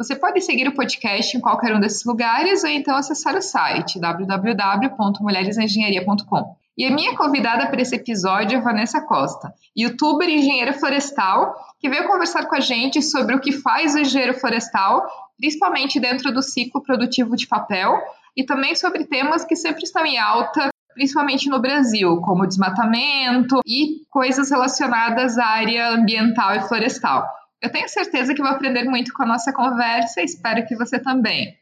Você pode seguir o podcast em qualquer um desses lugares ou então acessar o site www.mulheresengenharia.com. E a minha convidada para esse episódio é Vanessa Costa, youtuber e engenheira florestal, que veio conversar com a gente sobre o que faz o engenheiro florestal, principalmente dentro do ciclo produtivo de papel, e também sobre temas que sempre estão em alta, principalmente no Brasil, como desmatamento e coisas relacionadas à área ambiental e florestal. Eu tenho certeza que vou aprender muito com a nossa conversa e espero que você também.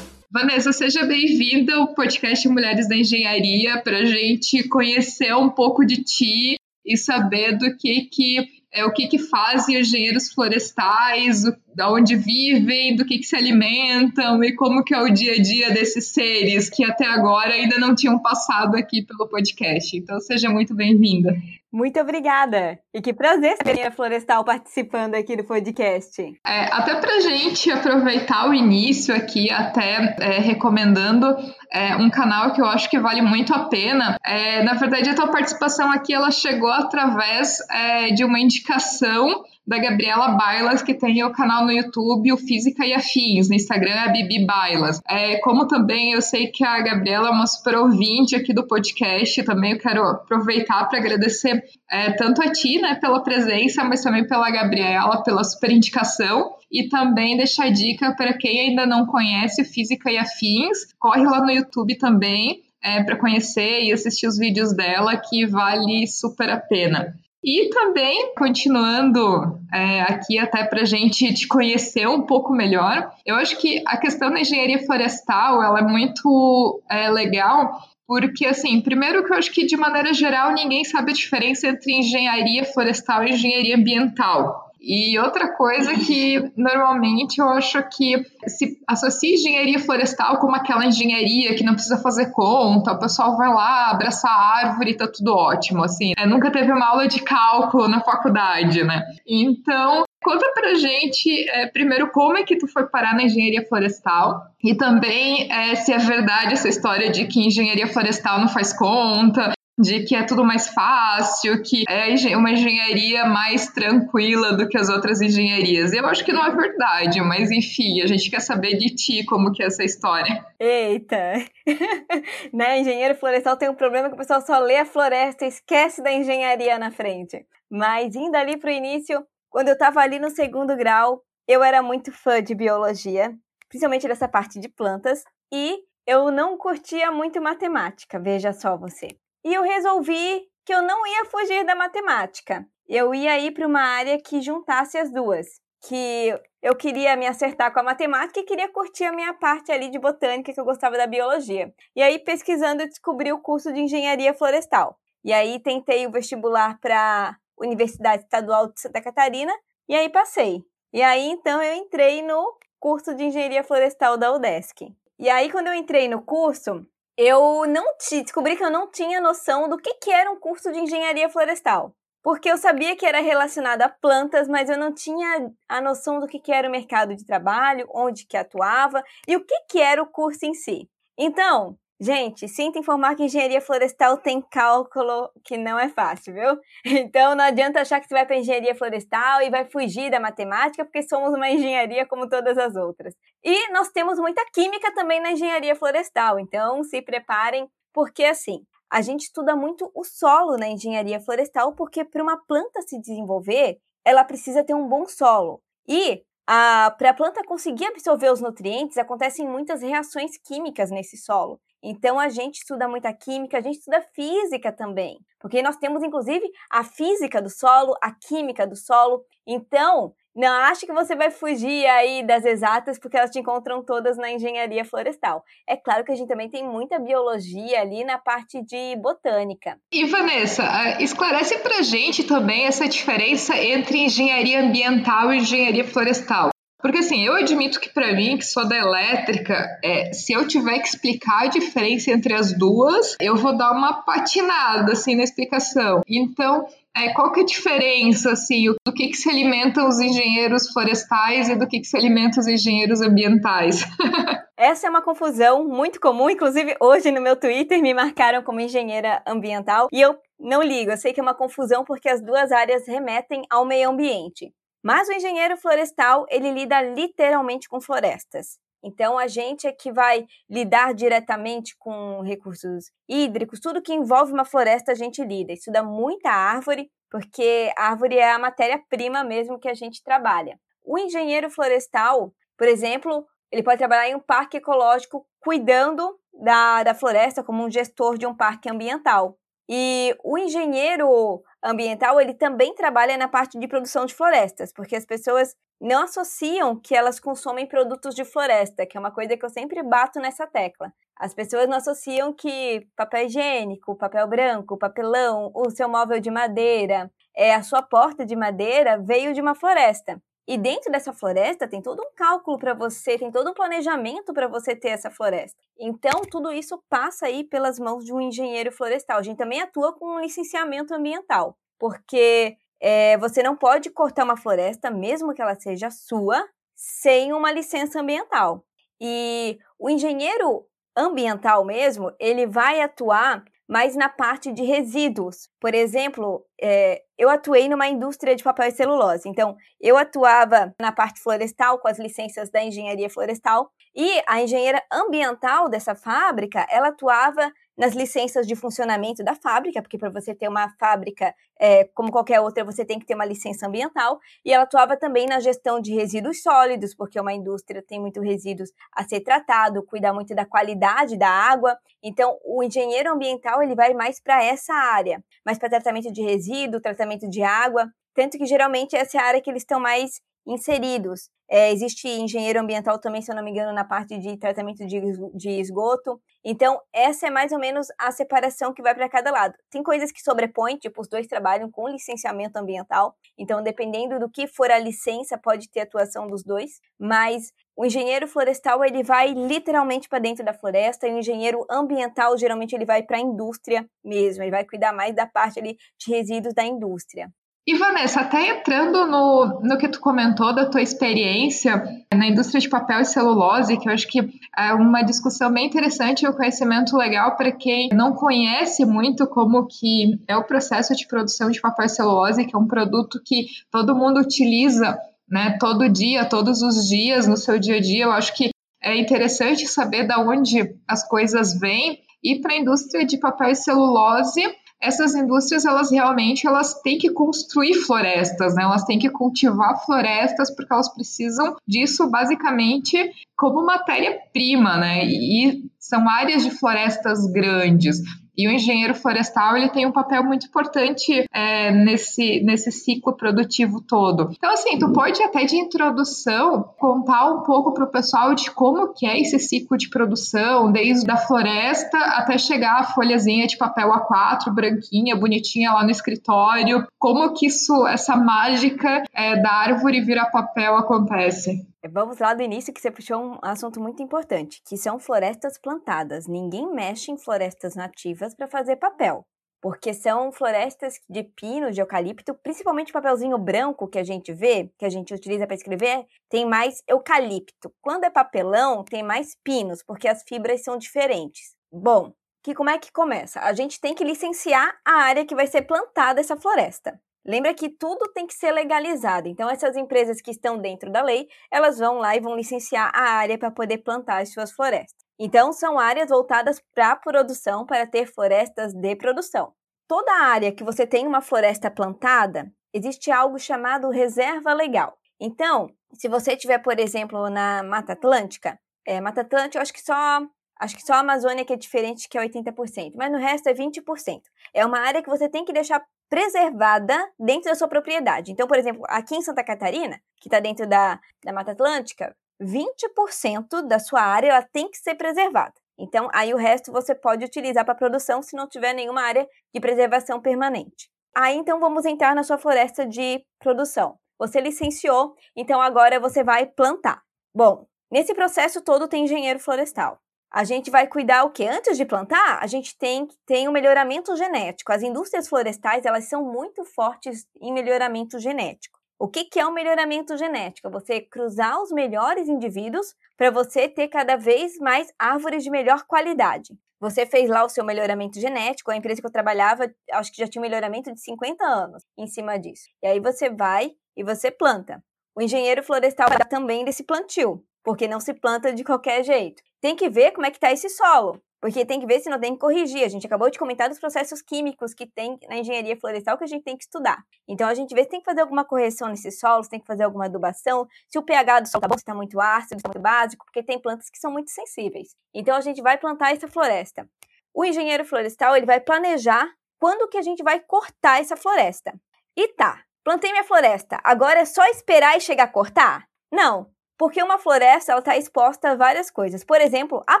Vanessa, seja bem-vinda ao podcast Mulheres da Engenharia para a gente conhecer um pouco de ti e saber do que que é, o que, que fazem engenheiros florestais, o, da onde vivem, do que, que se alimentam e como que é o dia a dia desses seres que até agora ainda não tinham passado aqui pelo podcast. Então seja muito bem-vinda. Muito obrigada! E que prazer ter a Florestal participando aqui do podcast. É, até para gente aproveitar o início aqui, até é, recomendando é, um canal que eu acho que vale muito a pena. É, na verdade, a tua participação aqui ela chegou através é, de uma indicação da Gabriela Bailas, que tem o canal no YouTube, o Física e Afins, no Instagram é a Bibi Bailas. É, como também eu sei que a Gabriela é uma super ouvinte aqui do podcast, também eu quero aproveitar para agradecer é, tanto a ti, né, pela presença, mas também pela Gabriela, pela super indicação e também deixar dica para quem ainda não conhece Física e Afins, corre lá no YouTube também é, para conhecer e assistir os vídeos dela, que vale super a pena. E também, continuando é, aqui até para a gente te conhecer um pouco melhor, eu acho que a questão da engenharia florestal ela é muito é, legal, porque, assim, primeiro que eu acho que, de maneira geral, ninguém sabe a diferença entre engenharia florestal e engenharia ambiental. E outra coisa que normalmente eu acho que se associa engenharia florestal como aquela engenharia que não precisa fazer conta, o pessoal vai lá, abraça a árvore e tá tudo ótimo, assim. É, nunca teve uma aula de cálculo na faculdade, né? Então, Conta pra gente, é, primeiro, como é que tu foi parar na engenharia florestal e também é, se é verdade essa história de que engenharia florestal não faz conta, de que é tudo mais fácil, que é uma engenharia mais tranquila do que as outras engenharias. Eu acho que não é verdade, mas enfim, a gente quer saber de ti como que é essa história. Eita! né, engenheiro florestal tem um problema que o pessoal só lê a floresta e esquece da engenharia na frente. Mas indo ali pro início, quando eu estava ali no segundo grau, eu era muito fã de biologia, principalmente dessa parte de plantas, e eu não curtia muito matemática, veja só você e eu resolvi que eu não ia fugir da matemática. Eu ia ir para uma área que juntasse as duas. Que eu queria me acertar com a matemática e queria curtir a minha parte ali de botânica, que eu gostava da biologia. E aí, pesquisando, eu descobri o curso de engenharia florestal. E aí, tentei o vestibular para Universidade Estadual de Santa Catarina e aí passei. E aí, então, eu entrei no curso de engenharia florestal da UDESC. E aí, quando eu entrei no curso, eu não descobri que eu não tinha noção do que, que era um curso de engenharia florestal. Porque eu sabia que era relacionado a plantas, mas eu não tinha a noção do que, que era o mercado de trabalho, onde que atuava e o que, que era o curso em si. Então, Gente, sinto informar que engenharia florestal tem cálculo que não é fácil, viu? Então não adianta achar que você vai para engenharia florestal e vai fugir da matemática, porque somos uma engenharia como todas as outras. E nós temos muita química também na engenharia florestal, então se preparem, porque assim, a gente estuda muito o solo na engenharia florestal, porque para uma planta se desenvolver, ela precisa ter um bom solo. E para a planta conseguir absorver os nutrientes, acontecem muitas reações químicas nesse solo. Então a gente estuda muita química, a gente estuda física também, porque nós temos inclusive a física do solo, a química do solo. Então, Não acho que você vai fugir aí das exatas, porque elas te encontram todas na engenharia florestal. É claro que a gente também tem muita biologia ali na parte de botânica. E Vanessa, esclarece pra gente também essa diferença entre engenharia ambiental e engenharia florestal. Porque assim, eu admito que para mim, que sou da elétrica, é, se eu tiver que explicar a diferença entre as duas, eu vou dar uma patinada assim na explicação. Então, é, qual que é a diferença, assim, do que, que se alimentam os engenheiros florestais e do que, que se alimentam os engenheiros ambientais? Essa é uma confusão muito comum, inclusive hoje no meu Twitter me marcaram como engenheira ambiental e eu não ligo, eu sei que é uma confusão porque as duas áreas remetem ao meio ambiente. Mas o engenheiro florestal, ele lida literalmente com florestas. Então, a gente é que vai lidar diretamente com recursos hídricos, tudo que envolve uma floresta a gente lida. Estuda muita árvore, porque a árvore é a matéria-prima mesmo que a gente trabalha. O engenheiro florestal, por exemplo, ele pode trabalhar em um parque ecológico cuidando da, da floresta como um gestor de um parque ambiental. E o engenheiro ambiental, ele também trabalha na parte de produção de florestas, porque as pessoas não associam que elas consomem produtos de floresta, que é uma coisa que eu sempre bato nessa tecla. As pessoas não associam que papel higiênico, papel branco, papelão, o seu móvel de madeira, é a sua porta de madeira veio de uma floresta. E dentro dessa floresta tem todo um cálculo para você, tem todo um planejamento para você ter essa floresta. Então, tudo isso passa aí pelas mãos de um engenheiro florestal. A gente também atua com um licenciamento ambiental, porque é, você não pode cortar uma floresta, mesmo que ela seja sua, sem uma licença ambiental. E o engenheiro ambiental mesmo, ele vai atuar mais na parte de resíduos. Por exemplo, é, eu atuei numa indústria de papel e celulose. Então, eu atuava na parte florestal com as licenças da engenharia florestal e a engenheira ambiental dessa fábrica, ela atuava nas licenças de funcionamento da fábrica, porque para você ter uma fábrica é, como qualquer outra, você tem que ter uma licença ambiental, e ela atuava também na gestão de resíduos sólidos, porque uma indústria tem muitos resíduos a ser tratado, cuida muito da qualidade da água. Então, o engenheiro ambiental ele vai mais para essa área, mais para tratamento de resíduo, tratamento de água, tanto que geralmente essa é a área que eles estão mais inseridos. É, existe engenheiro ambiental também, se eu não me engano, na parte de tratamento de, esgoto. Então, essa é mais ou menos a separação que vai para cada lado. Tem coisas que sobrepõem, tipo, os dois trabalham com licenciamento ambiental. Então, dependendo do que for a licença, pode ter atuação dos dois. Mas o engenheiro florestal, ele vai literalmente para dentro da floresta. E o engenheiro ambiental, geralmente, ele vai para a indústria mesmo. Ele vai cuidar mais da parte ali de resíduos da indústria. E Vanessa, até entrando no, no que tu comentou da tua experiência na indústria de papel e celulose, que eu acho que é uma discussão bem interessante e um conhecimento legal para quem não conhece muito como que é o processo de produção de papel e celulose, que é um produto que todo mundo utiliza né, todo dia, todos os dias no seu dia a dia. Eu acho que é interessante saber da onde as coisas vêm. E para a indústria de papel e celulose, essas indústrias elas realmente elas têm que construir florestas, né? Elas têm que cultivar florestas porque elas precisam disso basicamente como matéria-prima, né? E são áreas de florestas grandes. E o engenheiro florestal ele tem um papel muito importante é, nesse, nesse ciclo produtivo todo. Então, assim, tu pode até de introdução contar um pouco para o pessoal de como que é esse ciclo de produção, desde a floresta até chegar a folhazinha de papel A4, branquinha, bonitinha lá no escritório. Como que isso, essa mágica é, da árvore virar papel acontece? Vamos lá do início que você puxou um assunto muito importante, que são florestas plantadas. Ninguém mexe em florestas nativas para fazer papel, porque são florestas de pino, de eucalipto, principalmente o papelzinho branco que a gente vê, que a gente utiliza para escrever, tem mais eucalipto. Quando é papelão, tem mais pinos, porque as fibras são diferentes. Bom, que como é que começa? A gente tem que licenciar a área que vai ser plantada essa floresta. Lembra que tudo tem que ser legalizado. Então, essas empresas que estão dentro da lei, elas vão lá e vão licenciar a área para poder plantar as suas florestas. Então, são áreas voltadas para a produção, para ter florestas de produção. Toda área que você tem uma floresta plantada, existe algo chamado reserva legal. Então, se você tiver, por exemplo, na Mata Atlântica, é, Mata Atlântica, eu acho que só Acho que só a Amazônia que é diferente, que é 80%, mas no resto é 20%. É uma área que você tem que deixar preservada dentro da sua propriedade. Então, por exemplo, aqui em Santa Catarina, que está dentro da, da Mata Atlântica, 20% da sua área ela tem que ser preservada. Então, aí o resto você pode utilizar para produção se não tiver nenhuma área de preservação permanente. Aí, então, vamos entrar na sua floresta de produção. Você licenciou, então agora você vai plantar. Bom, nesse processo todo tem engenheiro florestal. A gente vai cuidar o que? Antes de plantar, a gente tem tem o melhoramento genético. As indústrias florestais, elas são muito fortes em melhoramento genético. O que, que é o melhoramento genético? É você cruzar os melhores indivíduos para você ter cada vez mais árvores de melhor qualidade. Você fez lá o seu melhoramento genético, a empresa que eu trabalhava, acho que já tinha um melhoramento de 50 anos em cima disso. E aí você vai e você planta. O engenheiro florestal dá também desse plantio, porque não se planta de qualquer jeito tem que ver como é que está esse solo. Porque tem que ver se não tem que corrigir. A gente acabou de comentar dos processos químicos que tem na engenharia florestal que a gente tem que estudar. Então a gente vê se tem que fazer alguma correção nesse solo, se tem que fazer alguma adubação, se o pH do solo está bom, se está muito ácido, se está muito básico, porque tem plantas que são muito sensíveis. Então a gente vai plantar essa floresta. O engenheiro florestal ele vai planejar quando que a gente vai cortar essa floresta. E tá, plantei minha floresta, agora é só esperar e chegar a cortar? Não, porque uma floresta está exposta a várias coisas. Por exemplo, a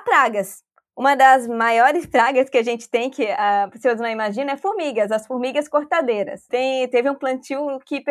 pragas. Uma das maiores pragas que a gente tem, que as pessoas não imaginam, é formigas, as formigas cortadeiras. Tem, teve um plantio que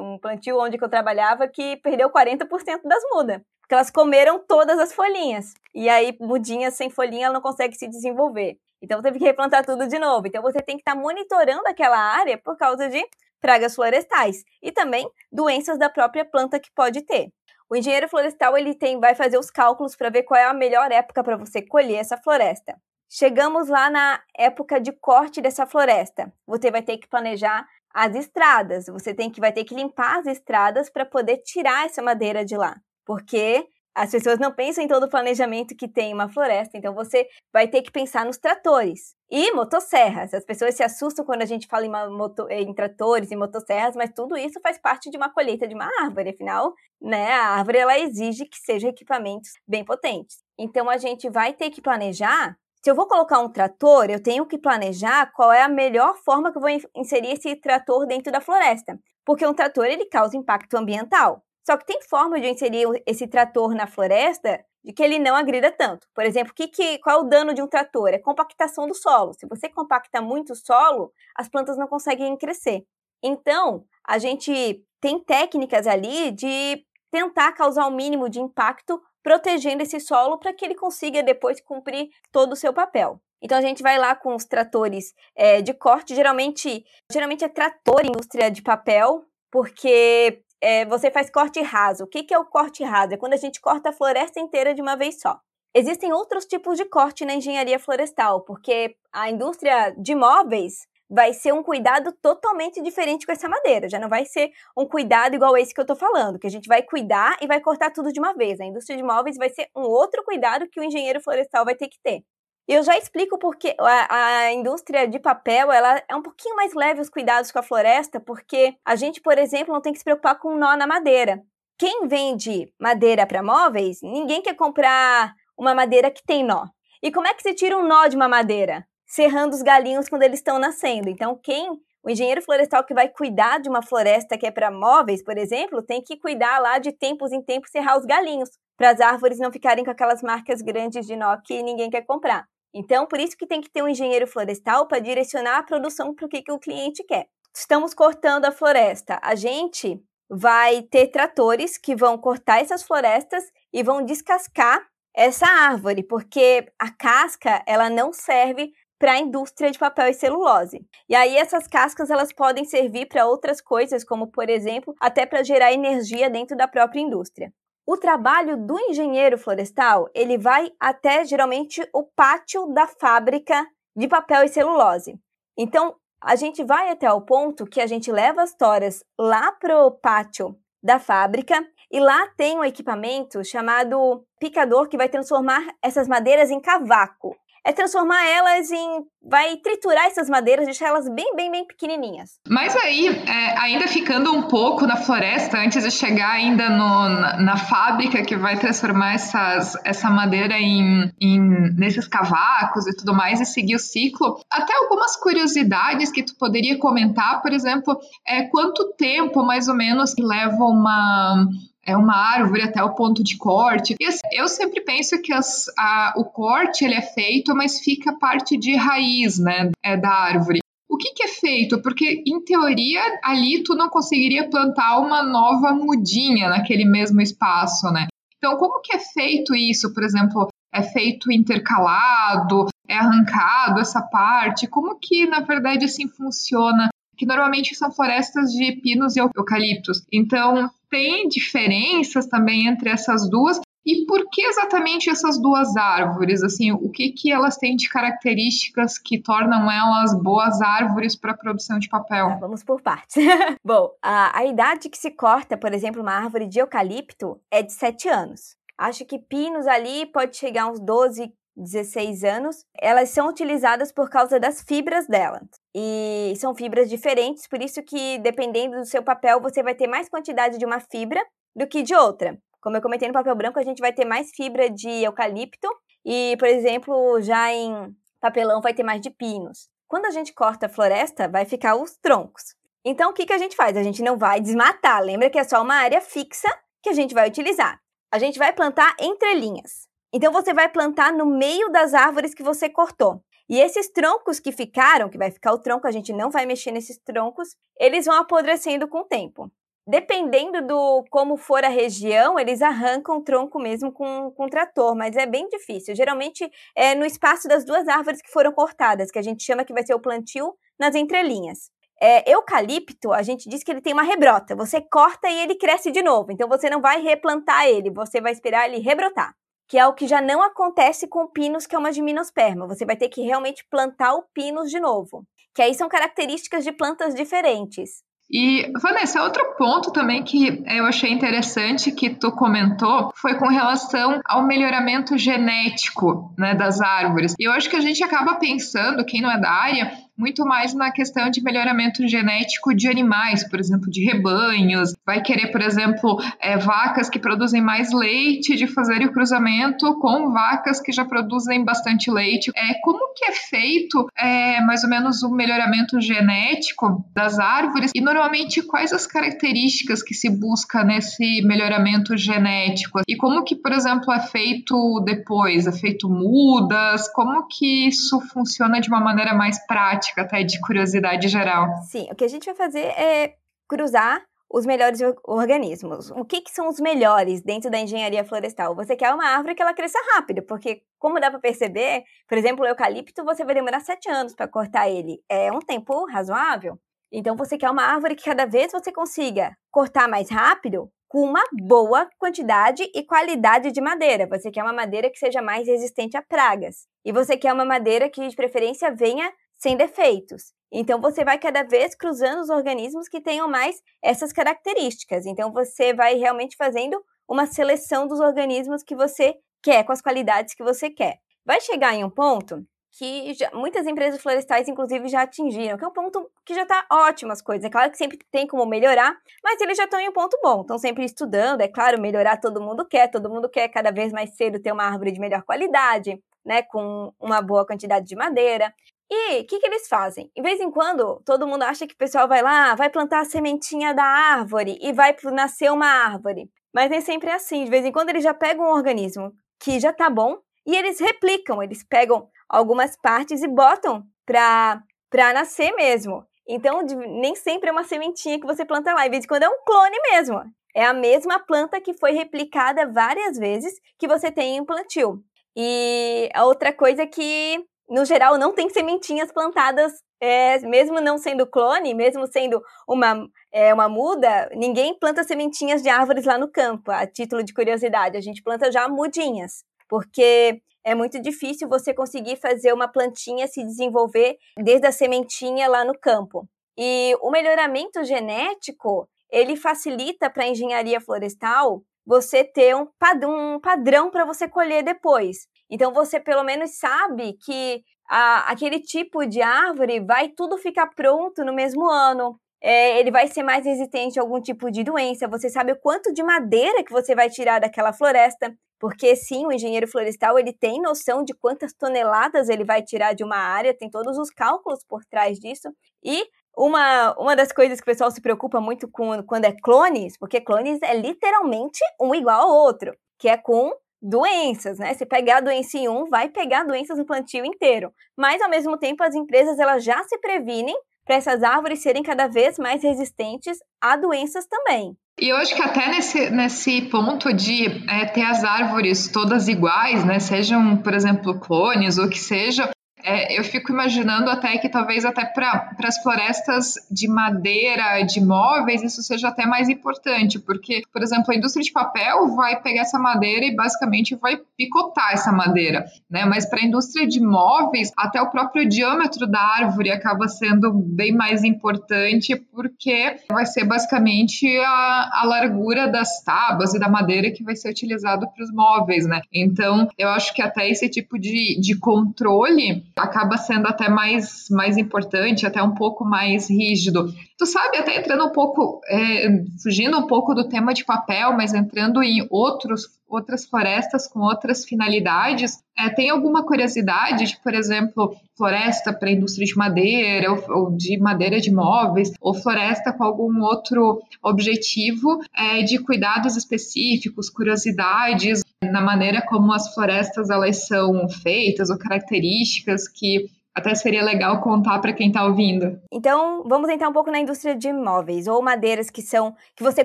um plantio onde eu trabalhava que perdeu 40% das mudas. Porque elas comeram todas as folhinhas. E aí, mudinha sem folhinha, ela não consegue se desenvolver. Então teve que replantar tudo de novo. Então você tem que estar tá monitorando aquela área por causa de pragas florestais e também doenças da própria planta que pode ter. O engenheiro florestal ele tem, vai fazer os cálculos para ver qual é a melhor época para você colher essa floresta. Chegamos lá na época de corte dessa floresta. Você vai ter que planejar as estradas. Você tem que vai ter que limpar as estradas para poder tirar essa madeira de lá, porque as pessoas não pensam em todo o planejamento que tem uma floresta, então você vai ter que pensar nos tratores e motosserras. As pessoas se assustam quando a gente fala em, moto, em tratores e motosserras, mas tudo isso faz parte de uma colheita de uma árvore, afinal, né, a árvore ela exige que sejam equipamentos bem potentes. Então a gente vai ter que planejar. Se eu vou colocar um trator, eu tenho que planejar qual é a melhor forma que eu vou inserir esse trator dentro da floresta, porque um trator ele causa impacto ambiental. Só que tem forma de inserir esse trator na floresta de que ele não agrida tanto. Por exemplo, que, que, qual é o dano de um trator? É compactação do solo. Se você compacta muito o solo, as plantas não conseguem crescer. Então, a gente tem técnicas ali de tentar causar o mínimo de impacto protegendo esse solo para que ele consiga depois cumprir todo o seu papel. Então a gente vai lá com os tratores é, de corte, geralmente, geralmente é trator indústria de papel, porque é, você faz corte raso. O que, que é o corte raso? É quando a gente corta a floresta inteira de uma vez só. Existem outros tipos de corte na engenharia florestal, porque a indústria de móveis vai ser um cuidado totalmente diferente com essa madeira. Já não vai ser um cuidado igual esse que eu estou falando, que a gente vai cuidar e vai cortar tudo de uma vez. A indústria de móveis vai ser um outro cuidado que o engenheiro florestal vai ter que ter. Eu já explico porque a, a, indústria de papel ela é um pouquinho mais leve os cuidados com a floresta, porque a gente, por exemplo, não tem que se preocupar com nó na madeira. Quem vende madeira para móveis, ninguém quer comprar uma madeira que tem nó. E como é que se tira um nó de uma madeira? Serrando os galinhos quando eles estão nascendo. Então, quem o engenheiro florestal que vai cuidar de uma floresta que é para móveis, por exemplo, tem que cuidar lá de tempos em tempos serrar os galinhos, para as árvores não ficarem com aquelas marcas grandes de nó que ninguém quer comprar. Então, por isso que tem que ter um engenheiro florestal para direcionar a produção para o que, que o cliente quer. Estamos cortando a floresta. A gente vai ter tratores que vão cortar essas florestas e vão descascar essa árvore, porque a casca ela não serve para a indústria de papel e celulose. E aí essas cascas elas podem servir para outras coisas, como por exemplo, até para gerar energia dentro da própria indústria. O trabalho do engenheiro florestal, ele vai até geralmente o pátio da fábrica de papel e celulose. Então, a gente vai até o ponto que a gente leva as toras lá pro pátio da fábrica e lá tem um equipamento chamado picador que vai transformar essas madeiras em cavaco. É transformar elas em. Vai triturar essas madeiras, deixar elas bem, bem, bem pequenininhas. Mas aí, é, ainda ficando um pouco na floresta, antes de chegar ainda no, na, na, fábrica que vai transformar essas, essa madeira em, em, nesses cavacos e tudo mais e seguir o ciclo, até algumas curiosidades que tu poderia comentar, por exemplo, é quanto tempo mais ou menos leva uma é uma árvore até o ponto de corte. E assim, eu sempre penso que as, a, o corte ele é feito, mas fica parte de raiz, né, é da árvore. O que, que, é feito? Porque, em teoria, ali tu não conseguiria plantar uma nova mudinha naquele mesmo espaço, né? Então, como que é feito isso? Por exemplo, é feito intercalado? É arrancado essa parte? Como que, na verdade, assim funciona? Que normalmente são florestas de pinos e eucaliptos. Então, tem diferenças também entre essas duas. E por que exatamente essas duas árvores? Assim, o que, que elas têm de características que tornam elas boas árvores para a produção de papel? Tá, vamos por partes. Bom, a, a idade que se corta, por exemplo, uma árvore de eucalipto é de 7 anos. Acho que pinos ali pode chegar uns 12, 16 anos, elas são utilizadas por causa das fibras delas. E são fibras diferentes, por isso que dependendo do seu papel, você vai ter mais quantidade de uma fibra do que de outra. Como eu comentei no papel branco, a gente vai ter mais fibra de eucalipto e, por exemplo, já em papelão vai ter mais de pinos. Quando a gente corta a floresta, vai ficar os troncos. Então, o que, que a gente faz? A gente não vai desmatar. Lembra que é só uma área fixa que a gente vai utilizar. A gente vai plantar entre linhas. Então você vai plantar no meio das árvores que você cortou. E esses troncos que ficaram, que vai ficar o tronco, a gente não vai mexer nesses troncos, eles vão apodrecendo com o tempo. Dependendo do como for a região, eles arrancam o tronco mesmo com, com trator, mas é bem difícil. Geralmente é no espaço das duas árvores que foram cortadas, que a gente chama que vai ser o plantio nas entrelinhas. É, eucalipto, a gente diz que ele tem uma rebrota. Você corta e ele cresce de novo. Então você não vai replantar ele, você vai esperar ele rebrotar que é o que já não acontece com o pinus, que é uma gimnosperma. Você vai ter que realmente plantar o pinus de novo. Que aí são características de plantas diferentes. E, Vanessa, outro ponto também que eu achei interessante que tu comentou foi com relação ao melhoramento genético né, das árvores. E eu acho que a gente acaba pensando, quem não é da área, muito mais na questão de melhoramento genético de animais, por exemplo, de rebanhos. Vai querer, por exemplo, é, vacas que produzem mais leite, de fazer o cruzamento com vacas que já produzem bastante leite. É, como que é feito é, mais ou menos o melhoramento genético das árvores e normalmente quais as características que se busca nesse melhoramento genético? E como que, por exemplo, é feito depois? É feito mudas? Como que isso funciona de uma maneira mais prática? Prática, até de curiosidade geral. Sim, o que a gente vai fazer é cruzar os melhores organismos. O que, que, são os melhores dentro da engenharia florestal? Você quer uma árvore que ela cresça rápido, porque, como dá para perceber, por exemplo, o eucalipto, você vai demorar sete anos para cortar ele. É um tempo razoável. Então, você quer uma árvore que cada vez você consiga cortar mais rápido, com uma boa quantidade e qualidade de madeira. Você quer uma madeira que seja mais resistente a pragas. E você quer uma madeira que, de preferência, venha sem defeitos. Então você vai cada vez cruzando os organismos que tenham mais essas características. Então você vai realmente fazendo uma seleção dos organismos que você quer, com as qualidades que você quer. Vai chegar em um ponto que já, muitas empresas florestais, inclusive, já atingiram, que é um ponto que já está ótimo as coisas. É claro que sempre tem como melhorar, mas eles já estão em um ponto bom, estão sempre estudando. É claro, melhorar todo mundo quer, todo mundo quer cada vez mais cedo ter uma árvore de melhor qualidade, né, com uma boa quantidade de madeira. E o que, que eles fazem? Em vez em quando, todo mundo acha que o pessoal vai lá, vai plantar a sementinha da árvore e vai nascer uma árvore. Mas nem sempre é assim. De vez em quando eles já pegam um organismo que já tá bom e eles replicam, eles pegam algumas partes e botam pra, pra nascer mesmo. Então, nem sempre é uma sementinha que você planta lá. Em vez em quando é um clone mesmo. É a mesma planta que foi replicada várias vezes que você tem em plantio. E a outra coisa que no geral, não tem sementinhas plantadas, é, mesmo não sendo clone, mesmo sendo uma, é, uma muda, ninguém planta sementinhas de árvores lá no campo, a título de curiosidade. A gente planta já mudinhas, porque é muito difícil você conseguir fazer uma plantinha se desenvolver desde a sementinha lá no campo. E o melhoramento genético, ele facilita para a engenharia florestal você ter um, pad um padrão para você colher depois. Então você pelo menos sabe que a, aquele tipo de árvore vai tudo ficar pronto no mesmo ano. É, ele vai ser mais resistente a algum tipo de doença. Você sabe o quanto de madeira que você vai tirar daquela floresta, porque sim, o engenheiro florestal ele tem noção de quantas toneladas ele vai tirar de uma área, tem todos os cálculos por trás disso. E uma, uma das coisas que o pessoal se preocupa muito com quando é clones, porque clones é literalmente um igual ao outro, que é com doenças, né? Se pegar a doença em um, vai pegar doenças no plantio inteiro. Mas ao mesmo tempo, as empresas elas já se previnem para essas árvores serem cada vez mais resistentes a doenças também. E eu acho que até nesse, nesse ponto de é, ter as árvores todas iguais, né? Sejam, por exemplo, clones ou que seja, é, eu fico imaginando até que talvez até para as florestas de madeira, de móveis, isso seja até mais importante, porque, por exemplo, a indústria de papel vai pegar essa madeira e basicamente vai picotar essa madeira, né? Mas para a indústria de móveis, até o próprio diâmetro da árvore acaba sendo bem mais importante, porque vai ser basicamente a, a largura das tábuas e da madeira que vai ser utilizado para os móveis, né? Então, eu acho que até esse tipo de, de controle acaba sendo até mais, mais importante, até um pouco mais rígido. Tu sabe, até entrando um pouco, é, fugindo um pouco do tema de papel, mas entrando em outros, outras florestas com outras finalidades, é, tem alguma curiosidade de, por exemplo, floresta para indústria de madeira, ou, ou, de madeira de móveis, ou floresta com algum outro objetivo é, de cuidados específicos, curiosidades na maneira como as florestas elas são feitas ou características que até seria legal contar para quem está ouvindo. Então, vamos entrar um pouco na indústria de móveis ou madeiras que são que você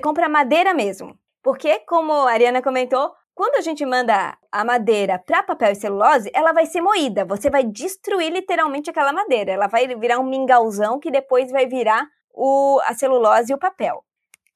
compra madeira mesmo. Porque, como a Ariana comentou, quando a gente manda a madeira para papel e celulose, ela vai ser moída. Você vai destruir literalmente aquela madeira. Ela vai virar um mingauzão que depois vai virar o, a celulose e o papel.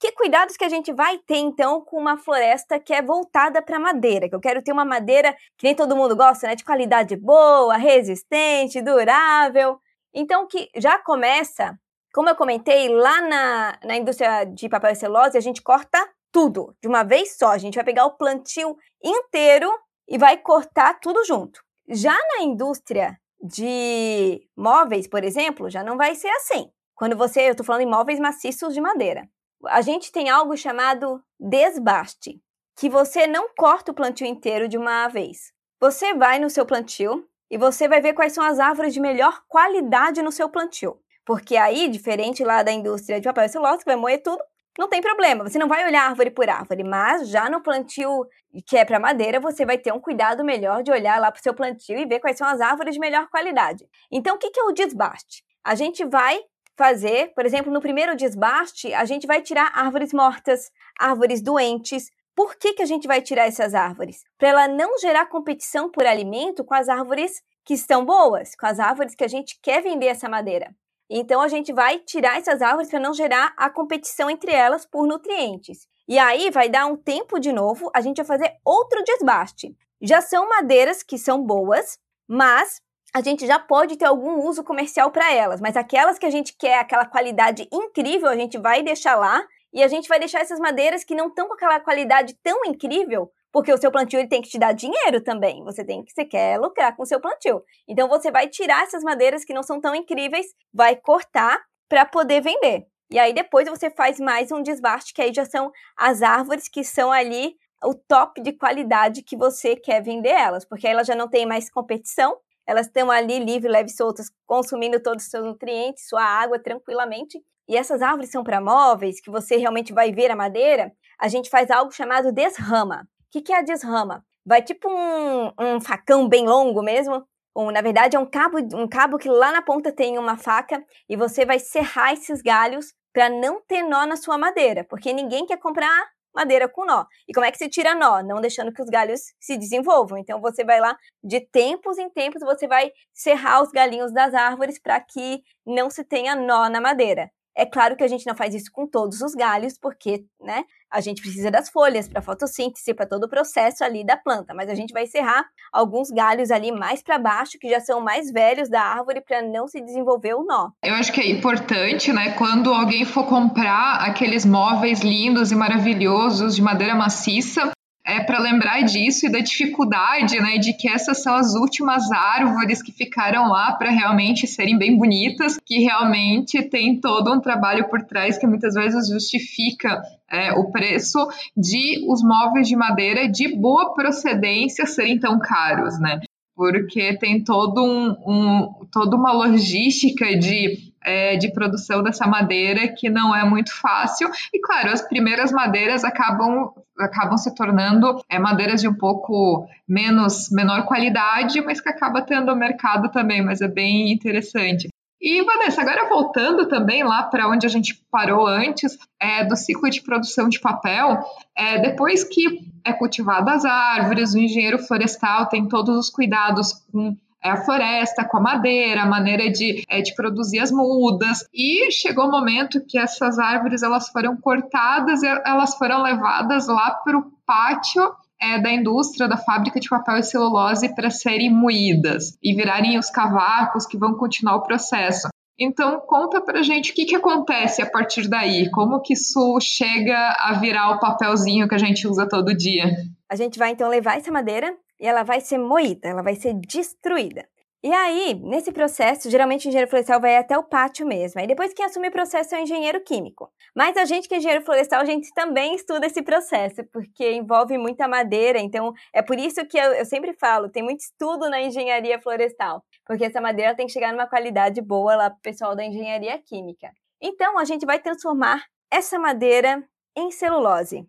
Que cuidados que a gente vai ter então com uma floresta que é voltada para madeira? Que eu quero ter uma madeira que nem todo mundo gosta, né? De qualidade boa, resistente, durável. Então, que já começa, como eu comentei, lá na, na indústria de papel e celulose, a gente corta tudo de uma vez só. A gente vai pegar o plantio inteiro e vai cortar tudo junto. Já na indústria de móveis, por exemplo, já não vai ser assim. Quando você, eu estou falando em móveis maciços de madeira a gente tem algo chamado desbaste, que você não corta o plantio inteiro de uma vez. Você vai no seu plantio e você vai ver quais são as árvores de melhor qualidade no seu plantio. Porque aí, diferente lá da indústria de papel celulose, que vai moer tudo, não tem problema. Você não vai olhar árvore por árvore, mas já no plantio que é para madeira, você vai ter um cuidado melhor de olhar lá para o seu plantio e ver quais são as árvores de melhor qualidade. Então, o que é o desbaste? A gente vai fazer, por exemplo, no primeiro desbaste, a gente vai tirar árvores mortas, árvores doentes. Por que, que a gente vai tirar essas árvores? Para ela não gerar competição por alimento com as árvores que estão boas, com as árvores que a gente quer vender essa madeira. Então a gente vai tirar essas árvores para não gerar a competição entre elas por nutrientes. E aí vai dar um tempo de novo, a gente vai fazer outro desbaste. Já são madeiras que são boas, mas a gente já pode ter algum uso comercial para elas, mas aquelas que a gente quer aquela qualidade incrível, a gente vai deixar lá e a gente vai deixar essas madeiras que não estão com aquela qualidade tão incrível, porque o seu plantio ele tem que te dar dinheiro também. Você tem que você quer lucrar com o seu plantio. Então você vai tirar essas madeiras que não são tão incríveis, vai cortar para poder vender. E aí depois você faz mais um desbaste, que aí já são as árvores que são ali o top de qualidade que você quer vender elas, porque elas já não tem mais competição, elas estão ali livre, leve soltas, consumindo todos os seus nutrientes, sua água tranquilamente. E essas árvores são para móveis, que você realmente vai ver a madeira, a gente faz algo chamado desrama. O que, que é a desrama? Vai tipo um, um facão bem longo mesmo, ou na verdade é um cabo, um cabo que lá na ponta tem uma faca e você vai serrar esses galhos para não ter nó na sua madeira, porque ninguém quer comprar madeira com nó. E como é que se tira nó? Não deixando que os galhos se desenvolvam. Então você vai lá, de tempos em tempos, você vai serrar os galinhos das árvores para que não se tenha nó na madeira. É claro que a gente não faz isso com todos os galhos, porque, né, a gente precisa das folhas para fotossíntese, para todo o processo ali da planta, mas a gente vai serrar alguns galhos ali mais para baixo, que já são mais velhos da árvore, para não se desenvolver o nó. Eu acho que é importante, né, quando alguém for comprar aqueles móveis lindos e maravilhosos de madeira maciça, é para lembrar disso e da dificuldade, né, de que essas são as últimas árvores que ficaram lá para realmente serem bem bonitas, que realmente tem todo um trabalho por trás que muitas vezes justifica é, o preço de os móveis de madeira de boa procedência serem tão caros, né? Porque tem todo um, um toda uma logística de é, de produção dessa madeira que não é muito fácil. E claro, as primeiras madeiras acabam acabam se tornando é, madeiras de um pouco menos menor qualidade, mas que acaba tendo mercado também, mas é bem interessante. E Vanessa, agora voltando também lá para onde a gente parou antes, é, do ciclo de produção de papel, é, depois que é cultivadas as árvores, o engenheiro florestal tem todos os cuidados com a floresta com a madeira, a maneira de, é, de produzir as mudas. E chegou o momento que essas árvores elas foram cortadas e elas foram levadas lá para o pátio é, da indústria, da fábrica de papel e celulose para serem moídas e virarem os cavacos que vão continuar o processo. Então, conta pra gente o que, que acontece a partir daí, como que isso chega a virar o papelzinho que a gente usa todo dia. A gente vai então levar essa madeira e ela vai ser moída, ela vai ser destruída. E aí, nesse processo, geralmente o engenheiro florestal vai até o pátio mesmo. Aí depois quem assume o processo é o engenheiro químico. Mas a gente que é engenheiro florestal, a gente também estuda esse processo, porque envolve muita madeira. Então, é por isso que eu, eu sempre falo, tem muito estudo na engenharia florestal. Porque essa madeira tem que chegar numa qualidade boa lá para o pessoal da engenharia química. Então, a gente vai transformar essa madeira em celulose.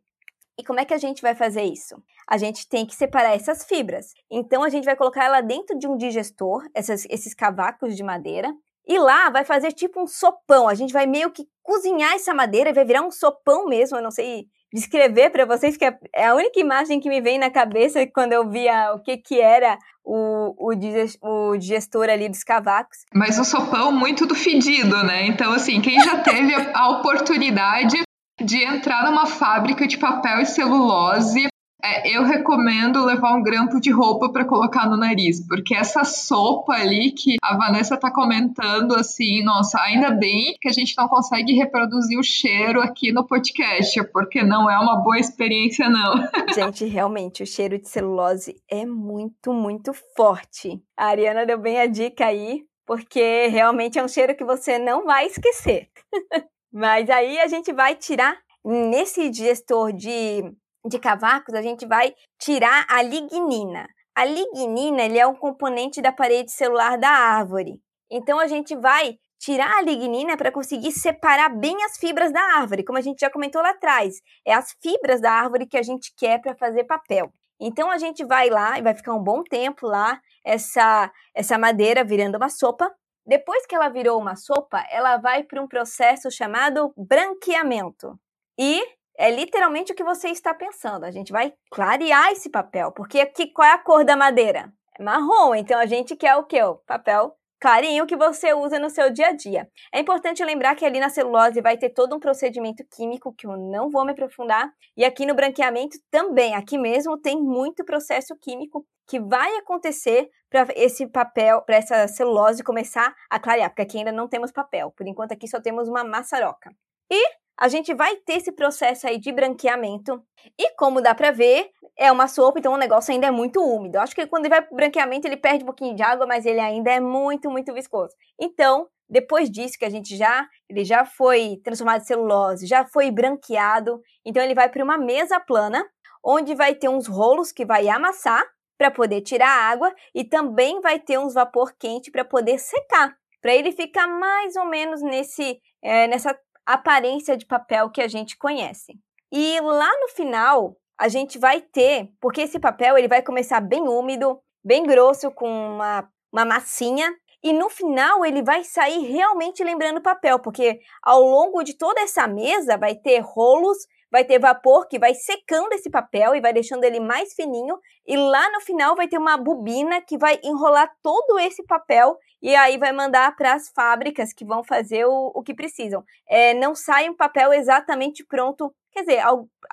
E como é que a gente vai fazer isso? A gente tem que separar essas fibras. Então a gente vai colocar ela dentro de um digestor, essas, esses cavacos de madeira, e lá vai fazer tipo um sopão. A gente vai meio que cozinhar essa madeira e vai virar um sopão mesmo. Eu não sei descrever para vocês, que é, é a única imagem que me vem na cabeça quando eu via o que, que era o, o, digestor ali dos cavacos. Mas o sopão muito do fedido, né? Então, assim, quem já teve a oportunidade de entrar numa fábrica de papel e celulose, é, eu recomendo levar um grampo de roupa para colocar no nariz, porque essa sopa ali que a Vanessa tá comentando, assim, nossa, ainda bem que a gente não consegue reproduzir o cheiro aqui no podcast, porque não é uma boa experiência, não. Gente, realmente, o cheiro de celulose é muito, muito forte. A Ariana deu bem a dica aí, porque realmente é um cheiro que você não vai esquecer. Mas aí a gente vai tirar nesse digestor de, de cavacos, a gente vai tirar a lignina. A lignina ele é um componente da parede celular da árvore. Então a gente vai tirar a lignina para conseguir separar bem as fibras da árvore, como a gente já comentou lá atrás. É as fibras da árvore que a gente quer para fazer papel. Então a gente vai lá e vai ficar um bom tempo lá, essa, essa madeira virando uma sopa. Depois que ela virou uma sopa, ela vai para um processo chamado branqueamento. E é literalmente o que você está pensando. A gente vai clarear esse papel, porque aqui qual é a cor da madeira? É marrom, então a gente quer o quê? O papel clarinho que você usa no seu dia a dia. É importante lembrar que ali na celulose vai ter todo um procedimento químico que eu não vou me aprofundar, e aqui no branqueamento também, aqui mesmo tem muito processo químico que vai acontecer para esse papel, para essa celulose começar a clarear, porque aqui ainda não temos papel. Por enquanto aqui só temos uma maçaroca. E a gente vai ter esse processo aí de branqueamento. E como dá para ver, é uma sopa, então o negócio ainda é muito úmido. Acho que quando ele vai pro branqueamento, ele perde um pouquinho de água, mas ele ainda é muito, muito viscoso. Então, depois disso que a gente já, ele já foi transformado em celulose, já foi branqueado, então ele vai para uma mesa plana, onde vai ter uns rolos que vai amassar para poder tirar a água e também vai ter uns vapor quente para poder secar, para ele ficar mais ou menos nesse é, nessa aparência de papel que a gente conhece. E lá no final, a gente vai ter, porque esse papel ele vai começar bem úmido, bem grosso, com uma, uma massinha, e no final ele vai sair realmente lembrando papel, porque ao longo de toda essa mesa vai ter rolos, vai ter vapor que vai secando esse papel e vai deixando ele mais fininho, e lá no final vai ter uma bobina que vai enrolar todo esse papel e aí vai mandar para as fábricas que vão fazer o, o que precisam. É, não sai um papel exatamente pronto Quer dizer,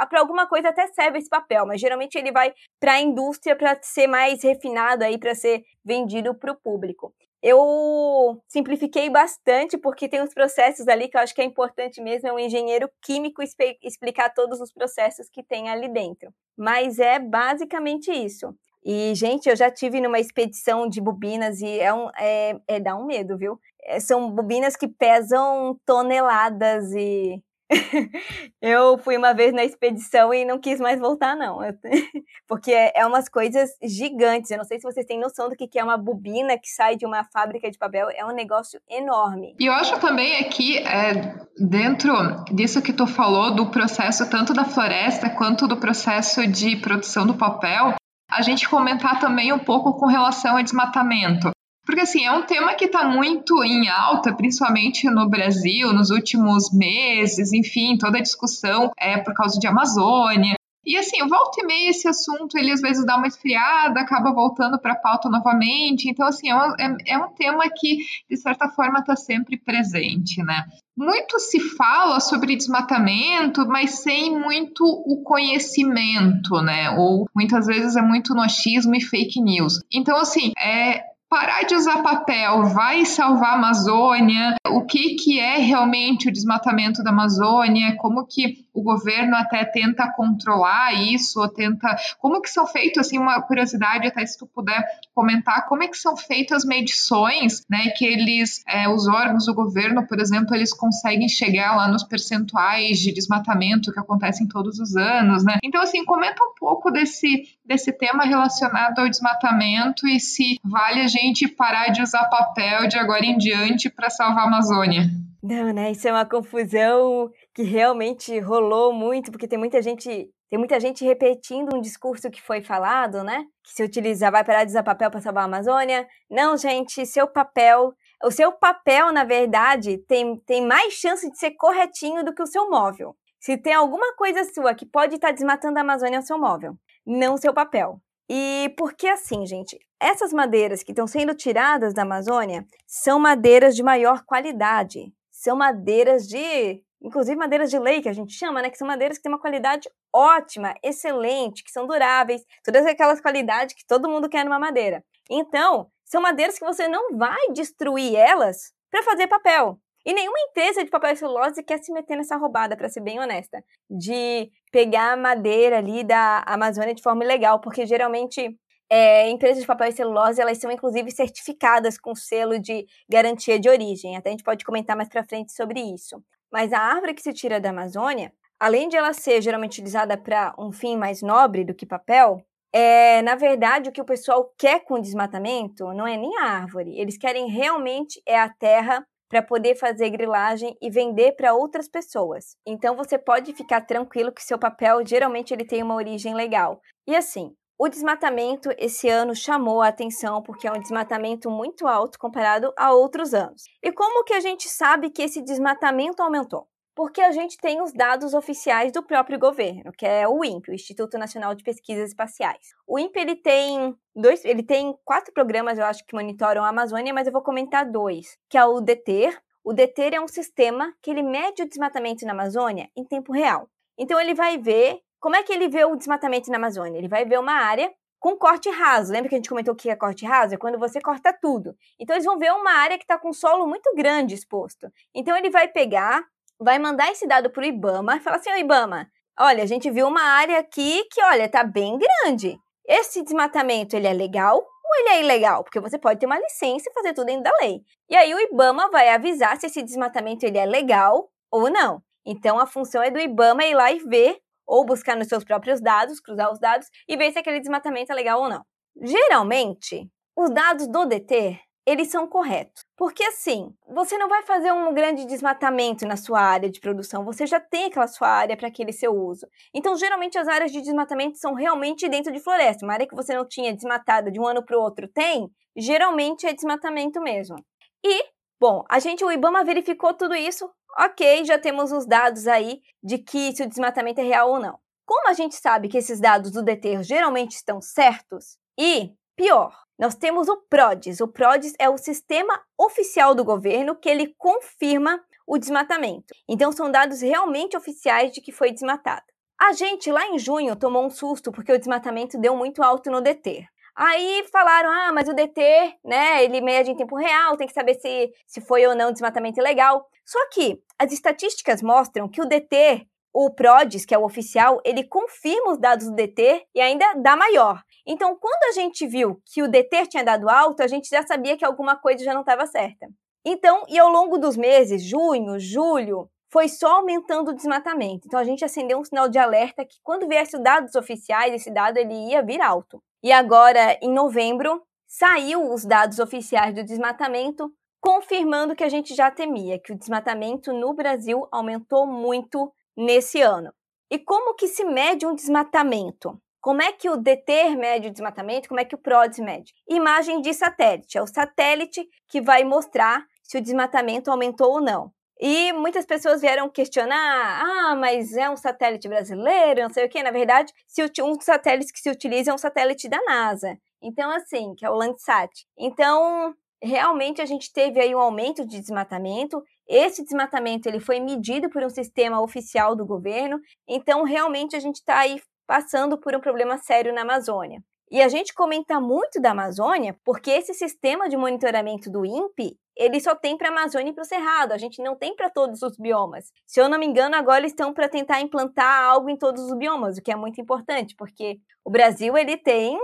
para alguma coisa até serve esse papel, mas geralmente ele vai para a indústria para ser mais refinado aí, para ser vendido para o público. eu simplifiquei bastante, porque tem uns processos ali que eu acho que é importante mesmo, é um engenheiro químico explicar todos os processos que tem ali dentro. Mas é basicamente isso. E, gente, eu já tive numa expedição de bobinas e é, um, é, é dá um medo, viu? É, são bobinas que pesam toneladas e eu fui uma vez na expedição e não quis mais voltar, não. Porque é, é umas coisas gigantes. Eu não sei se vocês têm noção do que é uma bobina que sai de uma fábrica de papel. É um negócio enorme. E eu acho também aqui, é, dentro disso que tu falou, do processo tanto da floresta quanto do processo de produção do papel, a gente comentar também um pouco com relação ao desmatamento. Porque, assim, é um tema que está muito em alta, principalmente no Brasil, nos últimos meses, enfim, toda a discussão é por causa de Amazônia. E assim, volta e meia esse assunto, ele às vezes dá uma esfriada, acaba voltando para a pauta novamente. Então, assim, é um, é, é um tema que, de certa forma, está sempre presente, né? Muito se fala sobre desmatamento, mas sem muito o conhecimento, né? Ou muitas vezes é muito no achismo e fake news. Então, assim, é, parar de usar papel vai salvar a Amazônia? O que, que é realmente o desmatamento da Amazônia? Como que o governo até tenta controlar isso, ou tenta. Como que são feitos, assim, uma curiosidade, até se tu puder comentar, como é que são feitas as medições, né? Que eles, é, os órgãos do governo, por exemplo, eles conseguem chegar lá nos percentuais de desmatamento que acontecem todos os anos, né? Então, assim, comenta um pouco desse, desse tema relacionado ao desmatamento e se vale a gente parar de usar papel de agora em diante para salvar a Amazônia. Não, né? Isso é uma confusão que realmente rolou muito, porque tem muita gente, tem muita gente repetindo um discurso que foi falado, né? Que se utilizar vai parar de usar papel para salvar a Amazônia. Não, gente, seu papel, o seu papel, na verdade, tem, tem mais chance de ser corretinho do que o seu móvel. Se tem alguma coisa sua que pode estar tá desmatando a Amazônia, é o seu móvel, não o seu papel. E porque assim, gente, essas madeiras que estão sendo tiradas da Amazônia são madeiras de maior qualidade são madeiras de, inclusive madeiras de lei, que a gente chama, né? Que são madeiras que têm uma qualidade ótima, excelente, que são duráveis, todas aquelas qualidades que todo mundo quer numa madeira. Então, são madeiras que você não vai destruir elas para fazer papel. E nenhuma empresa de papel e celulose quer se meter nessa roubada, para ser bem honesta, de pegar madeira ali da Amazônia de forma ilegal, porque geralmente é, empresas de papel e celulose, elas são inclusive certificadas com selo de garantia de origem. Até a gente pode comentar mais para frente sobre isso. Mas a árvore que se tira da Amazônia, além de ela ser geralmente utilizada para um fim mais nobre do que papel, é, na verdade, o que o pessoal quer com o desmatamento não é nem a árvore. Eles querem realmente é a terra para poder fazer grilagem e vender para outras pessoas. Então você pode ficar tranquilo que seu papel geralmente ele tem uma origem legal. E assim, o desmatamento esse ano chamou a atenção porque é um desmatamento muito alto comparado a outros anos. E como que a gente sabe que esse desmatamento aumentou? Porque a gente tem os dados oficiais do próprio governo, que é o INPE, o Instituto Nacional de Pesquisas Espaciais. O INPE ele tem dois, ele tem quatro programas, eu acho que monitoram a Amazônia, mas eu vou comentar dois, que é o DETER. O DETER é um sistema que ele mede o desmatamento na Amazônia em tempo real. Então ele vai ver como é que ele vê o desmatamento na Amazônia? Ele vai ver uma área com corte raso. Lembra que a gente comentou que é corte raso? É quando você corta tudo. Então eles vão ver uma área que está com solo muito grande exposto. Então ele vai pegar, vai mandar esse dado para o IBAMA e falar assim: Ô IBAMA, olha, a gente viu uma área aqui que, olha, está bem grande. Esse desmatamento ele é legal ou ele é ilegal? Porque você pode ter uma licença e fazer tudo dentro da lei. E aí o IBAMA vai avisar se esse desmatamento ele é legal ou não. Então a função é do IBAMA ir lá e ver ou buscar nos seus próprios dados, cruzar os dados e ver se aquele desmatamento é legal ou não. Geralmente, os dados do DT, eles são corretos. Porque assim, você não vai fazer um grande desmatamento na sua área de produção, você já tem aquela sua área para aquele seu uso. Então, geralmente as áreas de desmatamento são realmente dentro de floresta. Uma área que você não tinha desmatada de um ano para o outro tem, geralmente é desmatamento mesmo. E, bom, a gente, o IBAMA verificou tudo isso, Ok, já temos os dados aí de que se o desmatamento é real ou não. Como a gente sabe que esses dados do DETER geralmente estão certos? E, pior, nós temos o PRODES. O PRODES é o sistema oficial do governo que ele confirma o desmatamento. Então, são dados realmente oficiais de que foi desmatado. A gente, lá em junho, tomou um susto porque o desmatamento deu muito alto no DETER. Aí falaram, ah, mas o DT, né, ele mede em tempo real, tem que saber se, se foi ou não desmatamento ilegal. Só que as estatísticas mostram que o DT, o PRODES, que é o oficial, ele confirma os dados do DT e ainda dá maior. Então, quando a gente viu que o DT tinha dado alto, a gente já sabia que alguma coisa já não estava certa. Então, e ao longo dos meses, junho, julho, foi só aumentando o desmatamento. Então a gente acendeu um sinal de alerta que quando viesse os dados oficiais, esse dado ele ia vir alto. E agora, em novembro, saiu os dados oficiais do desmatamento, confirmando que a gente já temia, que o desmatamento no Brasil aumentou muito nesse ano. E como que se mede um desmatamento? Como é que o DETER mede o desmatamento? Como é que o PRODES mede? Imagem de satélite. É o satélite que vai mostrar se o desmatamento aumentou ou não. E muitas pessoas vieram questionar: ah, mas é um satélite brasileiro, não sei o quê. Na verdade, se um dos satélites que se utiliza é um satélite da NASA. Então, assim, que é o Landsat. Então, realmente a gente teve aí um aumento de desmatamento. Esse desmatamento ele foi medido por um sistema oficial do governo. Então, realmente a gente está aí passando por um problema sério na Amazônia. E a gente comenta muito da Amazônia porque esse sistema de monitoramento do INPE, ele só tem para a Amazônia e para o Cerrado, a gente não tem para todos os biomas. Se eu não me engano, agora eles estão para tentar implantar algo em todos os biomas, o que é muito importante, porque o Brasil ele tem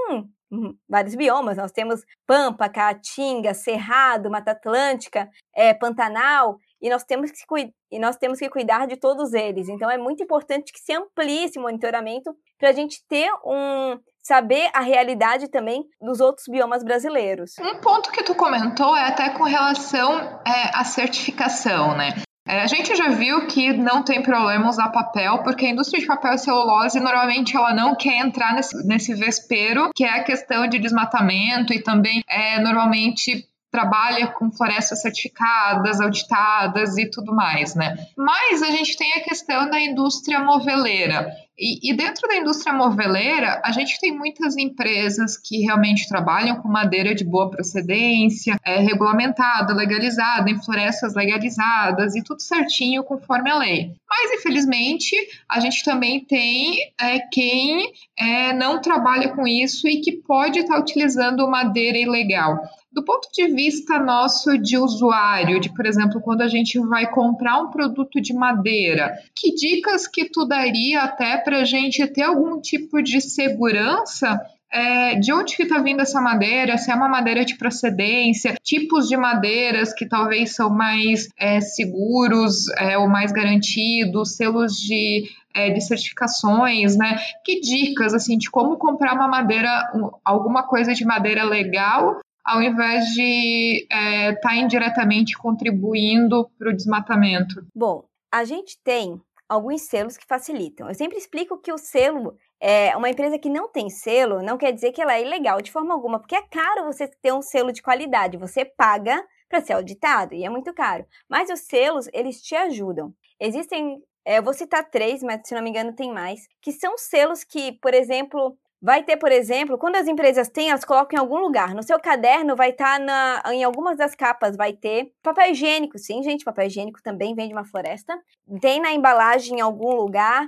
vários biomas. Nós temos Pampa, Caatinga, Cerrado, Mata Atlântica, é, Pantanal, e nós, temos que, e nós temos que cuidar de todos eles. Então é muito importante que se amplie esse monitoramento para a gente ter um saber a realidade também dos outros biomas brasileiros. Um ponto que tu comentou é até com relação é, à certificação, né? É, a gente já viu que não tem problema usar papel, porque a indústria de papel e celulose normalmente ela não quer entrar nesse, nesse vespero, que é a questão de desmatamento e também é, normalmente trabalha com florestas certificadas, auditadas e tudo mais, né? Mas a gente tem a questão da indústria moveleira. E, e, dentro da indústria moveleira, a gente tem muitas empresas que realmente trabalham com madeira de boa procedência, é, regulamentada, legalizada, em florestas legalizadas e tudo certinho conforme a lei. Mas, infelizmente, a gente também tem é, quem é, não trabalha com isso e que pode estar utilizando madeira ilegal. Do ponto de vista nosso de usuário, de por exemplo, quando a gente vai comprar um produto de madeira, que dicas que tu daria até para a gente ter algum tipo de segurança é, de onde que está vindo essa madeira, se é uma madeira de procedência, tipos de madeiras que talvez são mais é, seguros é, ou mais garantidos, selos de, é, de certificações, né? Que dicas assim de como comprar uma madeira, alguma coisa de madeira legal ao invés de estar é, tá indiretamente contribuindo para o desmatamento? Bom, a gente tem alguns selos que facilitam. Eu sempre explico que o selo é uma empresa que não tem selo, não quer dizer que ela é ilegal de forma alguma, porque é caro você ter um selo de qualidade. Você paga para ser auditado e é muito caro. Mas os selos, eles te ajudam. Existem, é, eu vou citar três, mas se não me engano tem mais, que são selos que, por exemplo, Vai ter, por exemplo, quando as empresas têm, elas colocam em algum lugar. No seu caderno vai estar tá em algumas das capas, vai ter papel higiênico. Sim, gente, papel higiênico também vem de uma floresta. Tem na embalagem em algum lugar.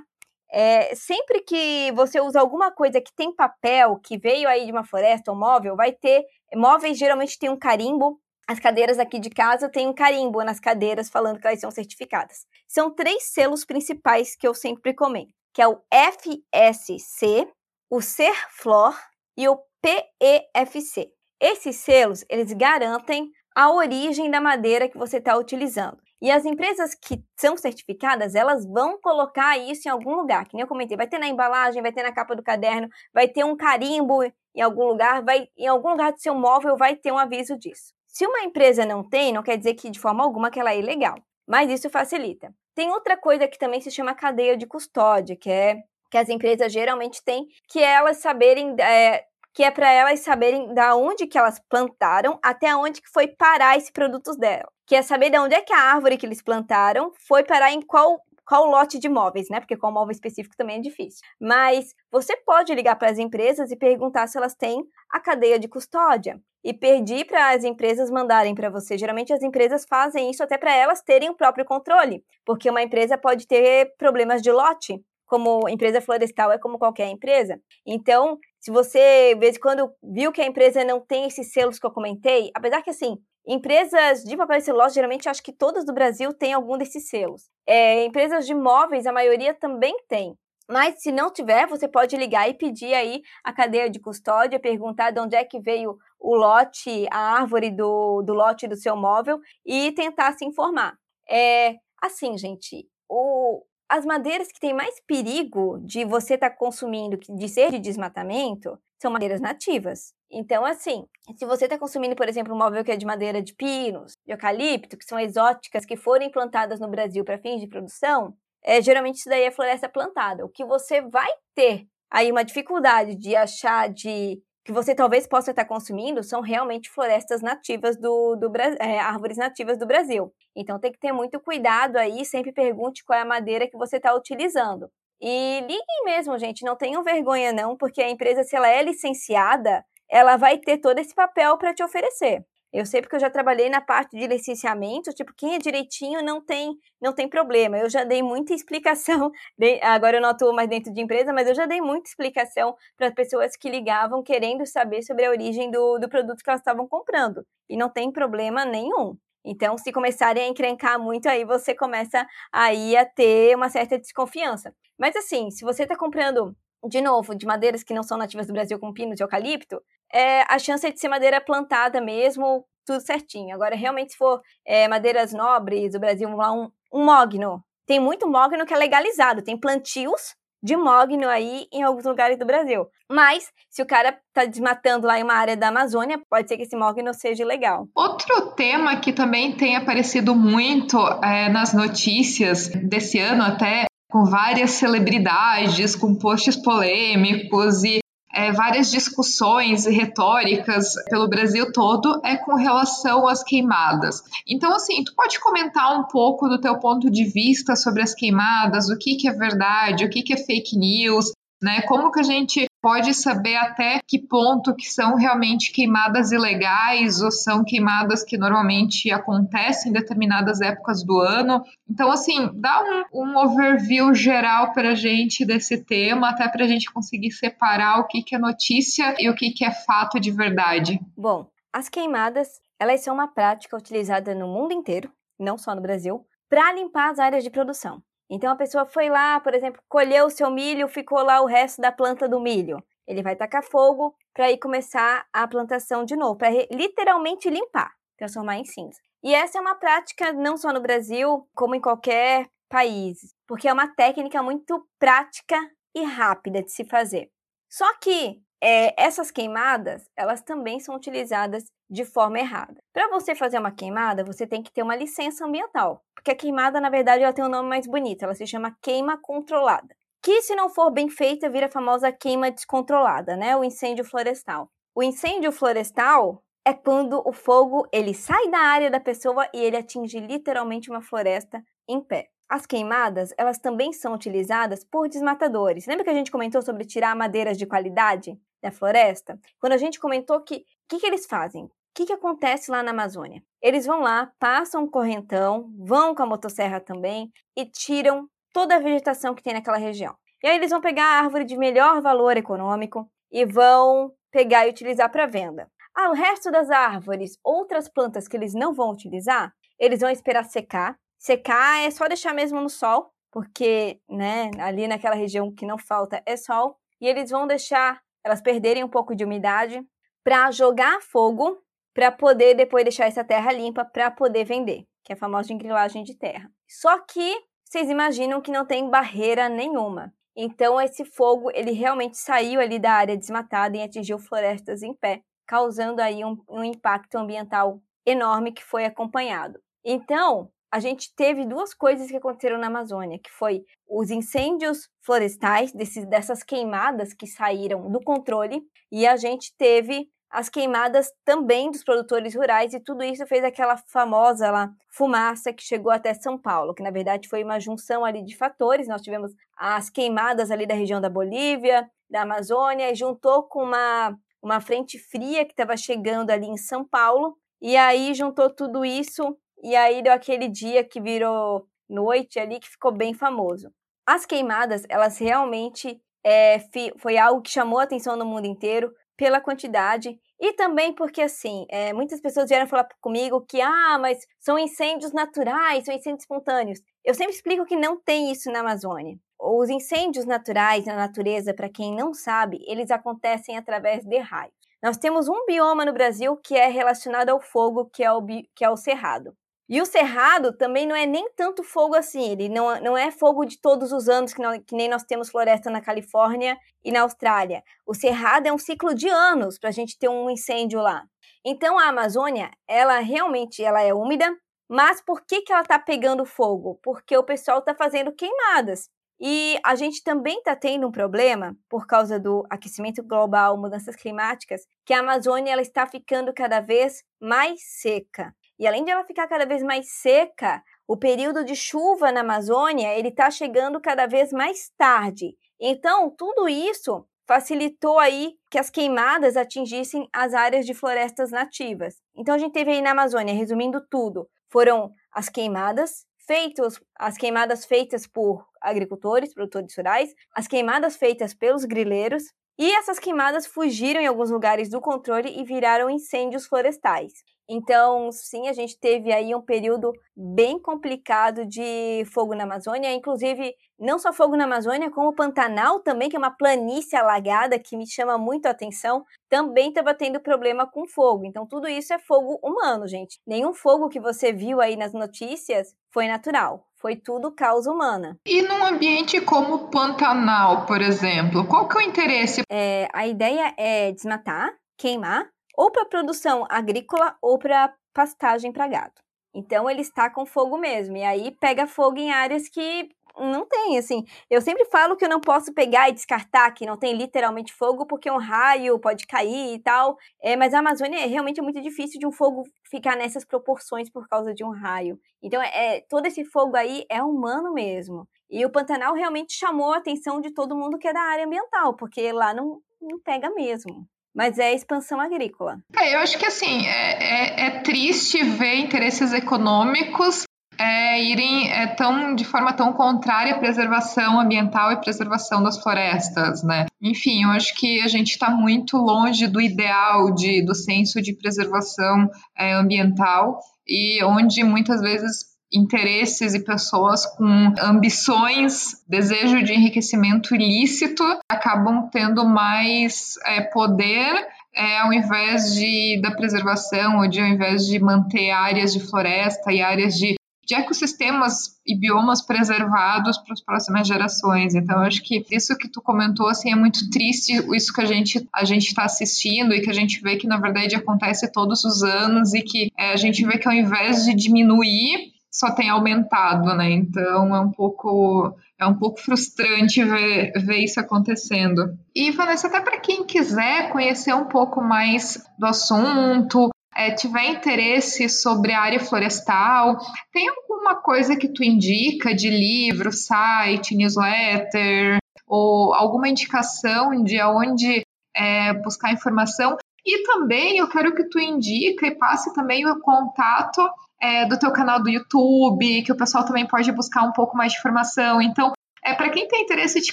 É, sempre que você usa alguma coisa que tem papel, que veio aí de uma floresta ou móvel, vai ter. Móveis geralmente tem um carimbo. As cadeiras aqui de casa têm um carimbo nas cadeiras falando que elas são certificadas. São três selos principais que eu sempre comento, que é o FSC, o Serflor e o PEFC. Esses selos, eles garantem a origem da madeira que você está utilizando. E as empresas que são certificadas, elas vão colocar isso em algum lugar, que nem eu comentei, vai ter na embalagem, vai ter na capa do caderno, vai ter um carimbo em algum lugar, vai em algum lugar do seu móvel vai ter um aviso disso. Se uma empresa não tem, não quer dizer que de forma alguma que ela é ilegal, mas isso facilita. Tem outra coisa que também se chama cadeia de custódia, que é que as empresas geralmente têm, que elas saberem, é, que é para elas saberem da onde que elas plantaram até onde que foi parar esse produtos dela. Que é saber de onde é que a árvore que eles plantaram foi parar em qual qual lote de móveis, né? Porque qual móvel específico também é difícil. Mas você pode ligar para as empresas e perguntar se elas têm a cadeia de custódia e pedir para as empresas mandarem para você. Geralmente as empresas fazem isso até para elas terem o próprio controle, porque uma empresa pode ter problemas de lote como empresa florestal é como qualquer empresa. Então, Se você, de vez em quando, viu que a empresa não tem esses selos que eu comentei, apesar que, assim, empresas de papel e celulose, geralmente, acho que todas do Brasil têm algum desses selos. É, empresas de móveis, a maioria também tem. Mas se não tiver, você pode ligar e pedir aí a cadeia de custódia, perguntar de onde é que veio o lote, a árvore do, do lote do seu móvel e tentar se informar. É assim, gente, o, as madeiras que têm mais perigo de você estar tá consumindo, de ser de desmatamento, são madeiras nativas. Então, assim, se você está consumindo, por exemplo, um móvel que é de madeira de pinos, de eucalipto, que são exóticas, que foram implantadas no Brasil para fins de produção, é, geralmente isso daí é floresta plantada. O que você vai ter aí uma dificuldade de achar de que você talvez possa estar consumindo são realmente florestas nativas do, do é, árvores nativas do Brasil. Então tem que ter muito cuidado aí, sempre pergunte qual é a madeira que você está utilizando. E liguem mesmo, gente, não tenham vergonha não, porque a empresa, se ela é licenciada, ela vai ter todo esse papel para te oferecer. Eu sei porque eu já trabalhei na parte de licenciamento, tipo, quem é direitinho não tem, não tem problema. Eu já dei muita explicação, agora eu não atuo mais dentro de empresa, mas eu já dei muita explicação para pessoas que ligavam querendo saber sobre a origem do, do produto que elas estavam comprando. E não tem problema nenhum. Então, se começarem a encrencar muito, aí você começa aí a ter uma certa desconfiança. Mas assim, se você está comprando de novo, de madeiras que não são nativas do Brasil, como pinos e eucalipto, é, a chance de ser madeira plantada mesmo, tudo certinho. Agora, realmente, se for é, madeiras nobres do Brasil, vamos lá, um, um mogno. Tem muito mogno que é legalizado, tem plantios de mogno aí em alguns lugares do Brasil. Mas, se o cara tá desmatando lá em uma área da Amazônia, pode ser que esse mogno seja ilegal. Outro tema que também tem aparecido muito é, nas notícias desse ano até com várias celebridades, com posts polêmicos e é, várias discussões e retóricas pelo Brasil todo é com relação às queimadas. Então, assim, tu pode comentar um pouco do teu ponto de vista sobre as queimadas, o que, que é verdade, o que, que é fake news, né? Como que a gente pode saber até que ponto que são realmente queimadas ilegais ou são queimadas que normalmente acontecem em determinadas épocas do ano. Então, assim, dá um, um overview geral para a gente desse tema, até para a gente conseguir separar o que, que é notícia e o que, que é fato de verdade. Bom, as queimadas, elas são uma prática utilizada no mundo inteiro, não só no Brasil, para limpar as áreas de produção. Então a pessoa foi lá, por exemplo, colheu o seu milho, ficou lá o resto da planta do milho. Ele vai tacar fogo para ir começar a plantação de novo, para literalmente limpar, transformar em cinza. E essa é uma prática não só no Brasil, como em qualquer país, porque é uma técnica muito prática e rápida de se fazer. Só que é, essas queimadas, elas também são utilizadas de forma errada. Para você fazer uma queimada, você tem que ter uma licença ambiental, porque a queimada, na verdade, ela tem um nome mais bonito, ela se chama queima controlada. Que, se não for bem feita, vira a famosa queima descontrolada, né? O incêndio florestal. O incêndio florestal é quando o fogo ele sai da área da pessoa e ele atinge literalmente uma floresta em pé. As queimadas, elas também são utilizadas por desmatadores. Lembra que a gente comentou sobre tirar madeiras de qualidade da floresta? Quando a gente comentou que o que, que eles fazem? que, que acontece lá na Amazônia? Eles vão lá, passam um correntão, vão com a motosserra também e tiram toda a vegetação que tem naquela região. E aí eles vão pegar a árvore de melhor valor econômico e vão pegar e utilizar para venda. Ah, o resto das árvores, outras plantas que eles não vão utilizar, eles vão esperar secar. Secar é só deixar mesmo no sol, porque, né, ali naquela região que não falta é sol, e eles vão deixar elas perderem um pouco de umidade para jogar fogo para poder depois deixar essa terra limpa para poder vender, que é a famosa engrilagem de terra. Só que vocês imaginam que não tem barreira nenhuma. Então esse fogo ele realmente saiu ali da área desmatada e atingiu florestas em pé, causando aí um, um impacto ambiental enorme que foi acompanhado. Então a gente teve duas coisas que aconteceram na Amazônia, que foi os incêndios florestais, desses, dessas queimadas que saíram do controle, e a gente teve as queimadas também dos produtores rurais e tudo isso fez aquela famosa lá, fumaça que chegou até São Paulo, que na verdade foi uma junção ali de fatores. Nós tivemos as queimadas ali da região da Bolívia, da Amazônia, e juntou com uma, uma frente fria que estava chegando ali em São Paulo, e aí juntou tudo isso, e aí deu aquele dia que virou noite ali, que ficou bem famoso. As queimadas, elas realmente é, foi algo que chamou a atenção no mundo inteiro pela quantidade e também porque, assim, é, muitas pessoas vieram falar comigo que, ah, mas são incêndios naturais, são incêndios espontâneos. Eu sempre explico que não tem isso na Amazônia. Os incêndios naturais na natureza, para quem não sabe, eles acontecem através de raios. Nós temos um bioma no Brasil que é relacionado ao fogo, que é o, que é o cerrado. E o cerrado também não é nem tanto fogo assim, ele não, não é fogo de todos os anos, que, não, que nem nós temos floresta na Califórnia e na Austrália. O cerrado é um ciclo de anos para a gente ter um incêndio lá. Então a Amazônia, ela realmente ela é úmida, mas por que, que ela está pegando fogo? Porque o pessoal está fazendo queimadas. E a gente também está tendo um problema por causa do aquecimento global, mudanças climáticas, que a Amazônia ela está ficando cada vez mais seca. E além de ela ficar cada vez mais seca, o período de chuva na Amazônia ele está chegando cada vez mais tarde. Então, tudo isso facilitou aí que as queimadas atingissem as áreas de florestas nativas. Então, a gente teve aí na Amazônia, resumindo tudo, foram as queimadas feitas, as queimadas feitas por agricultores, produtores rurais, as queimadas feitas pelos grileiros, e essas queimadas fugiram em alguns lugares do controle e viraram incêndios florestais. Então, sim, a gente teve aí um período bem complicado de fogo na Amazônia, inclusive não só fogo na Amazônia, como o Pantanal também, que é uma planície alagada que me chama muito a atenção, também estava tendo problema com fogo. Então, tudo isso é fogo humano, gente. Nenhum fogo que você viu aí nas notícias foi natural. Foi tudo causa humana. E num ambiente como o Pantanal, por exemplo, qual que é o interesse? É, a ideia é desmatar, queimar ou para produção agrícola ou para pastagem para gado. Então ele está com fogo mesmo. E aí pega fogo em áreas que não tem, assim. Eu sempre falo que eu não posso pegar e descartar que não tem literalmente fogo, porque um raio pode cair e tal. É, mas a Amazônia é realmente muito difícil de um fogo ficar nessas proporções por causa de um raio. Então, é, todo esse fogo aí é humano mesmo. E o Pantanal realmente chamou a atenção de todo mundo que é da área ambiental, porque lá não, não pega mesmo mas é expansão agrícola. É, eu acho que assim, é, é, é triste ver interesses econômicos é, irem é, tão, de forma tão contrária à preservação ambiental e preservação das florestas, né? Enfim, eu acho que a gente está muito longe do ideal de, do senso de preservação é, ambiental e onde muitas vezes interesses e pessoas com ambições, desejo de enriquecimento ilícito, acabam tendo mais é, poder é, ao invés de da preservação ou de ao invés de manter áreas de floresta e áreas de, de ecossistemas e biomas preservados para as próximas gerações. Então, acho que isso que tu comentou assim é muito triste, isso que a gente a gente está assistindo e que a gente vê que na verdade acontece todos os anos e que é, a gente vê que ao invés de diminuir só tem aumentado, né? Então é um pouco é um pouco frustrante ver, ver isso acontecendo. E Vanessa, até para quem quiser conhecer um pouco mais do assunto, é, tiver interesse sobre a área florestal, tem alguma coisa que tu indica de livro, site, newsletter, ou alguma indicação de onde é, buscar informação? E também eu quero que tu indique e passe também o contato é, do teu canal do YouTube, que o pessoal também pode buscar um pouco mais de informação. Então, é para quem tem interesse de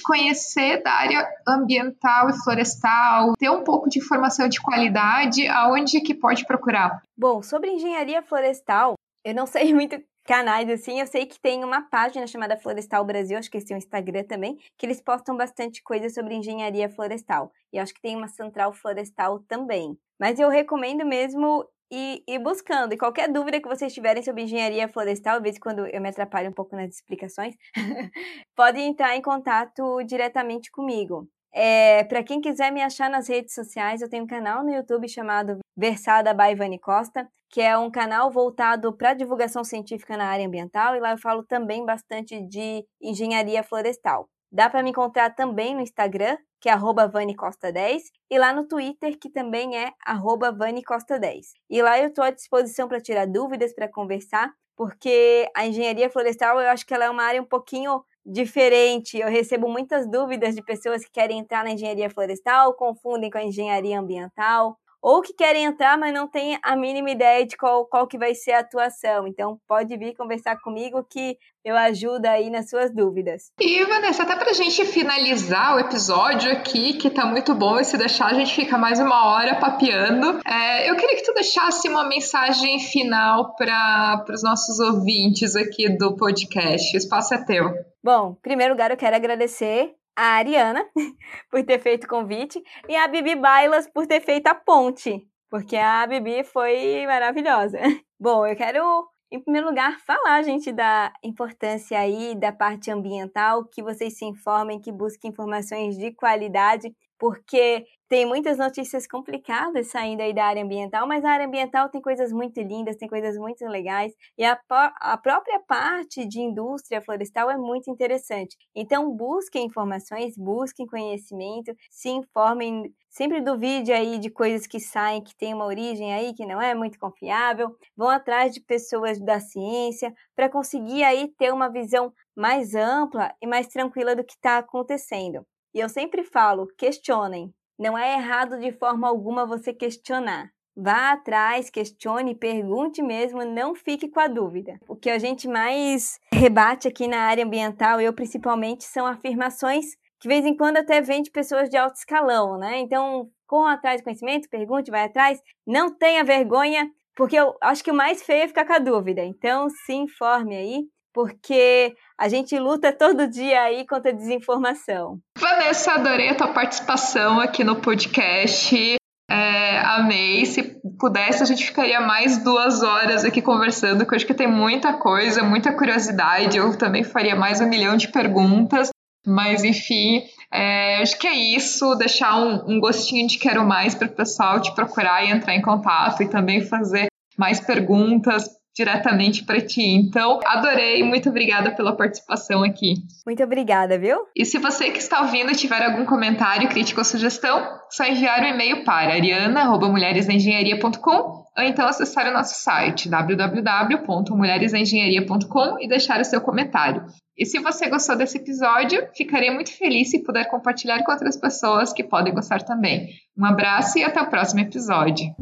conhecer da área ambiental e florestal, ter um pouco de informação de qualidade, aonde que pode procurar? Bom, sobre engenharia florestal, eu não sei muito canais assim, eu sei que tem uma página chamada Florestal Brasil, acho que eles têm um Instagram também, que eles postam bastante coisa sobre engenharia florestal. E acho que tem uma central florestal também. Mas eu recomendo mesmo e, e, buscando. E qualquer dúvida que vocês tiverem sobre engenharia florestal, vezes quando eu me atrapalho um pouco nas explicações, podem entrar em contato diretamente comigo. É, para quem quiser me achar nas redes sociais, eu tenho um canal no YouTube chamado Versada by Vani Costa, que é um canal voltado para divulgação científica na área ambiental, e lá eu falo também bastante de engenharia florestal. Dá para me encontrar também no Instagram, que é vanicosta10, e lá no Twitter, que também é vanicosta10. E lá eu estou à disposição para tirar dúvidas, para conversar, porque a engenharia florestal eu acho que ela é uma área um pouquinho diferente. Eu recebo muitas dúvidas de pessoas que querem entrar na engenharia florestal, confundem com a engenharia ambiental, ou que querem entrar, mas não têm a mínima ideia de qual, qual que vai ser a atuação. Então, pode vir conversar comigo que eu ajudo aí nas suas dúvidas. E, Vanessa, até para a gente finalizar o episódio aqui, que tá muito bom, e se deixar a gente fica mais uma hora papeando, é, eu queria que tu deixasse uma mensagem final para os nossos ouvintes aqui do podcast. O espaço é teu. Bom, em primeiro lugar, eu quero agradecer a Ariana por ter feito o convite e a Bibi Bailas por ter feito a ponte, porque a Bibi foi maravilhosa. Bom, eu quero em primeiro lugar, falar, gente, da importância aí da parte ambiental, que vocês se informem, que busquem informações de qualidade, porque tem muitas notícias complicadas saindo aí da área ambiental, mas a área ambiental tem coisas muito lindas, tem coisas muito legais, e a, a própria parte de indústria florestal é muito interessante. Então, busquem informações, busquem conhecimento, se informem, sempre duvide aí de coisas que saem, que tem uma origem aí que não é muito confiável, vão atrás de pessoas da ciência para conseguir aí ter uma visão mais ampla e mais tranquila do que está acontecendo. E eu sempre falo, questionem, não é errado de forma alguma você questionar. Vá atrás, questione, pergunte mesmo, não fique com a dúvida. O que a gente mais rebate aqui na área ambiental, eu principalmente, são afirmações que de vez em quando até vem de pessoas de alto escalão, né? Então, corra atrás de conhecimento, pergunte, vai atrás, não tenha vergonha, porque eu acho que o mais feio é ficar com a dúvida. Então, se informe aí, porque a gente luta todo dia aí contra a desinformação. Vanessa, adorei a tua participação aqui no podcast. É, amei. Se pudesse, a gente ficaria mais duas horas aqui conversando, porque eu acho que tem muita coisa, muita curiosidade. Eu também faria mais um milhão de perguntas. Mas, enfim, é, acho que é isso. Deixar um, um gostinho de quero mais para o pessoal te procurar e entrar em contato e também fazer mais perguntas diretamente para ti. Então, adorei, muito obrigada pela participação aqui. Muito obrigada, viu? E se você que está ouvindo tiver algum comentário, crítica ou sugestão, só enviar o um e-mail para ariana@mulheresengenharia.com ou então acessar o nosso site www.mulheresengenharia.com e deixar o seu comentário. E se você gostou desse episódio, ficaria muito feliz se puder compartilhar com outras pessoas que podem gostar também. Um abraço e até o próximo episódio.